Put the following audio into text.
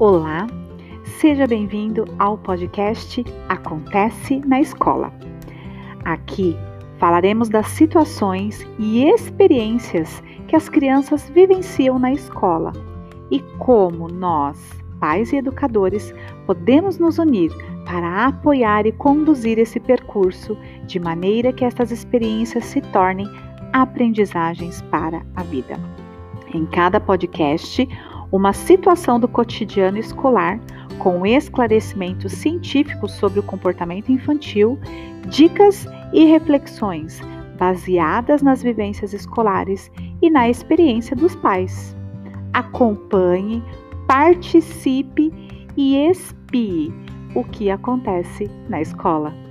Olá, seja bem-vindo ao podcast Acontece na Escola. Aqui falaremos das situações e experiências que as crianças vivenciam na escola e como nós, pais e educadores, podemos nos unir para apoiar e conduzir esse percurso de maneira que estas experiências se tornem aprendizagens para a vida. Em cada podcast, uma situação do cotidiano escolar com esclarecimentos científicos sobre o comportamento infantil, dicas e reflexões baseadas nas vivências escolares e na experiência dos pais. Acompanhe, participe e espie o que acontece na escola.